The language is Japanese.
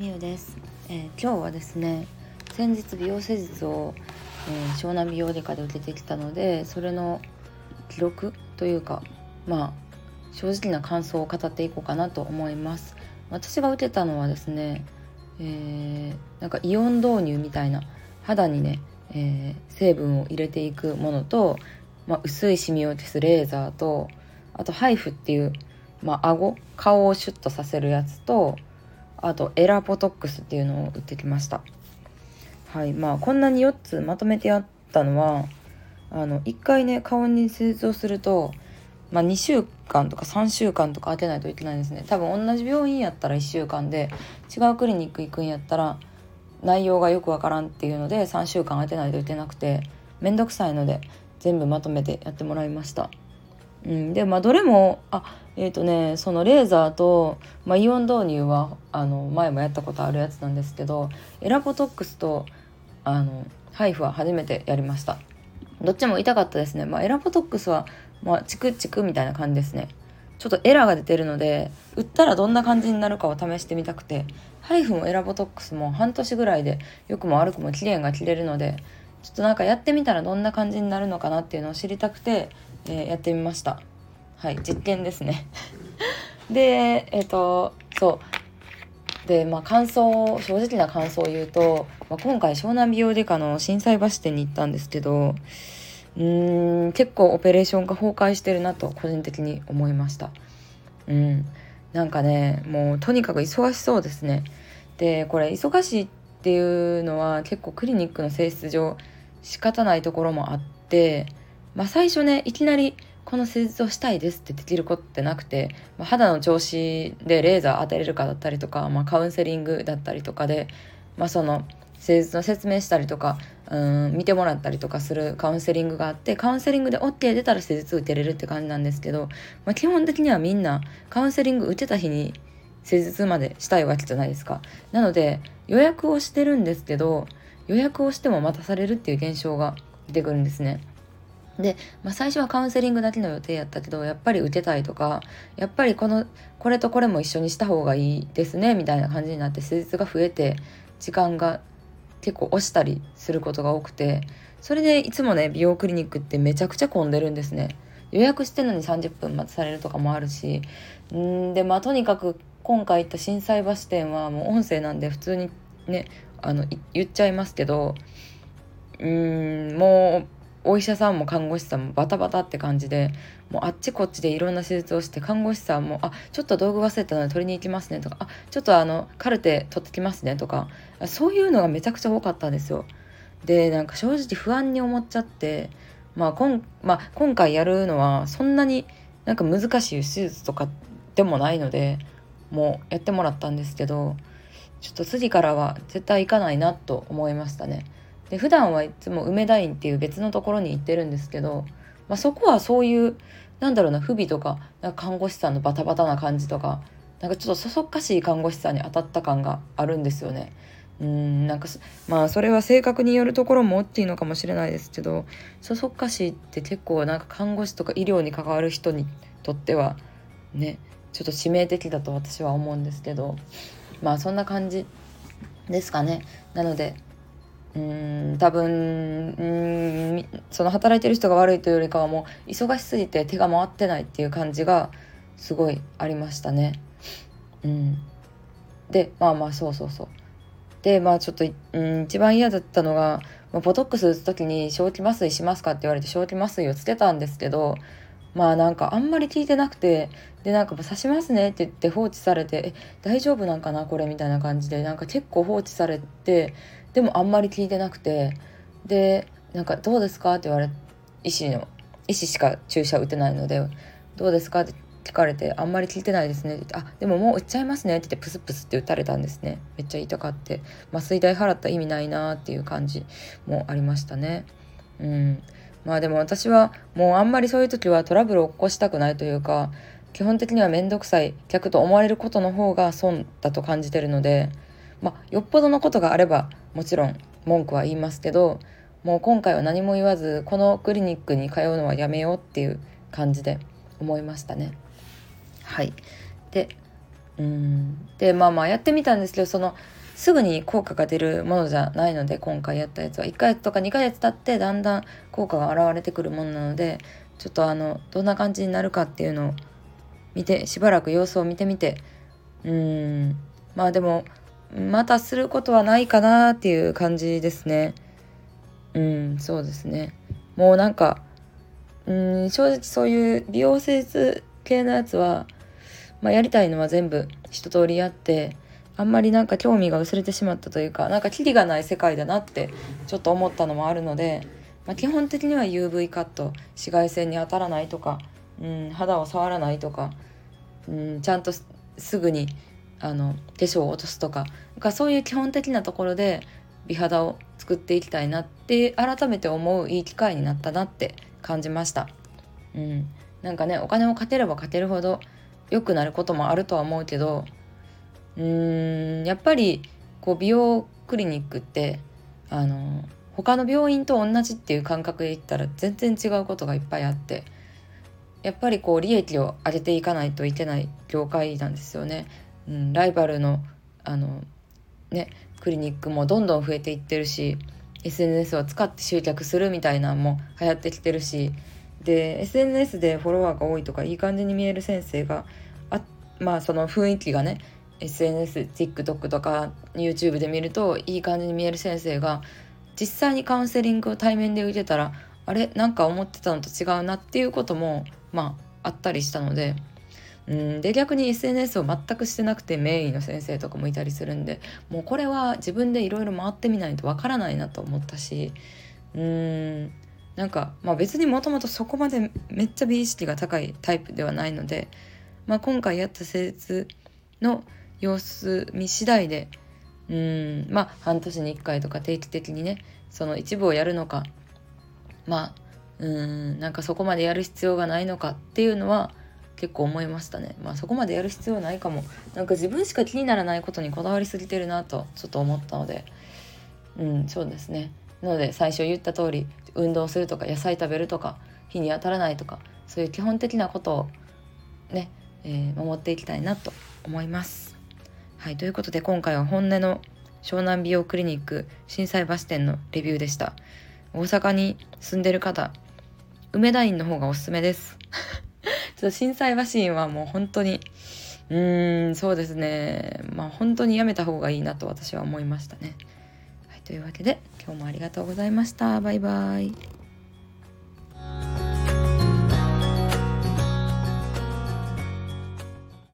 場美優です、えー、今日はですね先日美容施術を、えー、湘南美容外科で受けてきたのでそれの記録というかまあ正直な感想を語っていこうかなと思います。私が受けたのはですね、えー、なんかイオン導入みたいな肌にね、え、成分を入れていくものと、まあ、薄いシミを消すレーザーとあとハイフっていうまあ顎顔をシュッとさせるやつとあとエラポトックスっていうのを売ってきましたはいまあこんなに4つまとめてやったのはあの1回ね顔に施術をすると、まあ、2週間とか3週間とか当てないといけないんですね多分同じ病院やったら1週間で違うクリニック行くんやったら内容がよくわからんっていうので3週間当てないといけなくて面倒くさいので全部まとめてやってもらいました。うん、でまあどれもあえっ、ー、とねそのレーザーと、まあ、イオン導入はあの前もやったことあるやつなんですけどエラポトックスとあのハイフは初めてやりました。どっちも痛かったですね、まあ、エラポトックスは、まあ、チクチクみたいな感じですね。ちょっとエラーが出てるので売ったらどんな感じになるかを試してみたくてハイフもエラボトックスも半年ぐらいで良くも悪くも期限が切れるのでちょっとなんかやってみたらどんな感じになるのかなっていうのを知りたくてえー、やってみました。はい実験ですね。でえっ、ー、とそう。でまあ感想正直な感想を言うと、まあ、今回湘南美容外科の心斎橋店に行ったんですけどうん結構オペレーションが崩壊してるなと個人的に思いました。うん。なんかねもうとにかく忙しそうですね。でこれ忙しいっていうのは結構クリニックの性質上仕方ないところもあってまあ、最初ねいきなりこの施術をしたいですってできることってなくて、まあ、肌の調子でレーザー当てれるかだったりとか、まあ、カウンセリングだったりとかで、まあ、その施術の説明したりとかうん見てもらったりとかするカウンセリングがあってカウンセリングで OK 出たら施術受けれるって感じなんですけど、まあ、基本的にはみんなカウンセリング受けた日に施術までしたいわけじゃないですか。なので予約をしてるんですけど予約をしても待たされるっていう現象が出てくるんですね。で、まあ、最初はカウンセリングだけの予定やったけどやっぱり受けたいとかやっぱりこのこれとこれも一緒にした方がいいですねみたいな感じになって施術が増えて時間が結構押したりすることが多くてそれでいつもね美容クリニックってめちゃくちゃ混んでるんですね。予約してるのに30分待たされるとかもあるしんでまあとにかく今回行った心斎橋店はもう音声なんで普通にねあの言っちゃいますけどうんもうお医者さんも看護師さんもバタバタって感じでもうあっちこっちでいろんな手術をして看護師さんも「あちょっと道具忘れたので取りに行きますね」とか「あちょっとあのカルテ取ってきますね」とかそういうのがめちゃくちゃ多かったんですよ。でなんか正直不安に思っちゃって、まあ今まあ、今回やるのはそんなになんか難しい手術とかでもないのでもうやってもらったんですけどちょっと次からは絶対行かないなと思いましたね。で普段はいつも梅田院っていう別のところに行ってるんですけど、まあ、そこはそういうなんだろうな不備とかなんか看護師さんのバタバタな感じとかなんかちょっとそそっかしい看護師さんに当たった感があるんですよね。うんなんかまあそれは性格によるところも大きいのかもしれないですけどそそっかしいって結構なんか看護師とか医療に関わる人にとってはねちょっと致命的だと私は思うんですけどまあそんな感じですかねなのでうん多分うんその働いてる人が悪いというよりかはもう忙しすぎて手が回ってないっていう感じがすごいありましたね。うん、でまあまあそうそうそう。でまあちょっと、うん、一番嫌だったのが、まあ、ボトックス打つ時に「正気麻酔しますか?」って言われて正気麻酔をつけたんですけどまあなんかあんまり聞いてなくてでなんか「刺しますね」って言って放置されて「え大丈夫なんかな？これ」みたいな感じでなんか結構放置されてでもあんまり聞いてなくてでなんか「どうですか?」って言われ医師の医師しか注射打てないので「どうですか?」って聞かれて「あんまり聞いてないですね」って言って「あでももう打っちゃいますね」って言ってプスプスって打たれたんですねめっちゃ痛かって麻酔代払った意味ないなっていう感じもありましたねうんまあでも私はもうあんまりそういう時はトラブルを起こしたくないというか基本的には面倒くさい客と思われることの方が損だと感じてるのでまあよっぽどのことがあればもちろん文句は言いますけどもう今回は何も言わずこのクリニックに通うのはやめようっていう感じで思いましたね。はい。でうん。でまあまあやってみたんですけどそのすぐに効果が出るものじゃないので今回やったやつは。1ヶ月とか2ヶ月経ってだんだん効果が現れてくるものなのでちょっとあのどんな感じになるかっていうのを見てしばらく様子を見てみてうん。まあでもまたすることはないかなっていう感じですね。うんそうですね。もうなんかうん正直そういう美容施術系のやつは、まあ、やりたいのは全部一通りやってあんまりなんか興味が薄れてしまったというかなんかキリがない世界だなってちょっと思ったのもあるので、まあ、基本的には UV カット紫外線に当たらないとか、うん、肌を触らないとか、うん、ちゃんとすぐにあの化粧を落とすとかかそういう基本的なところで美肌を作っていきたいなって改めて思ういい機会になったなって感じました。うん、なんかねお金をかければかけるほど良くなることもあるとは思うけどうーんやっぱりこう美容クリニックってあの他の病院と同じっていう感覚で言ったら全然違うことがいっぱいあってやっぱりこう利益を上げていかないといけない業界なんですよね。うん、ライバルのあのねクリニックもどんどん増えていってるし SNS を使って集客するみたいなのも流行ってきてるしで SNS でフォロワーが多いとかいい感じに見える先生があまあその雰囲気がね SNSTikTok とか YouTube で見るといい感じに見える先生が実際にカウンセリングを対面で受けたらあれ？なんか思ってたのと違うなっていうこともまああったりしたので。うん。で逆に SNS を全くしてなくて名医の先生とかもいたりするんでもうこれは自分でいろいろ回ってみないとわからないなと思ったしうん。なんか、まあ、別にもともとそこまでめっちゃ美意識が高いタイプではないので、まあ、今回やった施術の様子見次第でうん。まあ半年に1回とか定期的にねその一部をやるのかまあうん。なんかそこまでやる必要がないのかっていうのは結構思いましたねまあそこまでやる必要ないかもなんか自分しか気にならないことにこだわりすぎてるなとちょっと思ったのでうんそうですねなので最初言った通り運動するとか野菜食べるとか日に当たらないとかそういう基本的なことをね、えー、守っていきたいなと思います。はいということで今回は本音の湘南美容クリニック心斎橋店のレビューでした。大阪に住んでる方梅田院の方がおすすめです。ちょっと心斎橋院はもう本当にうーんそうですねまあ本当にやめた方がいいなと私は思いましたね。はい、というわけで今日もありがとうございました。バイバイ。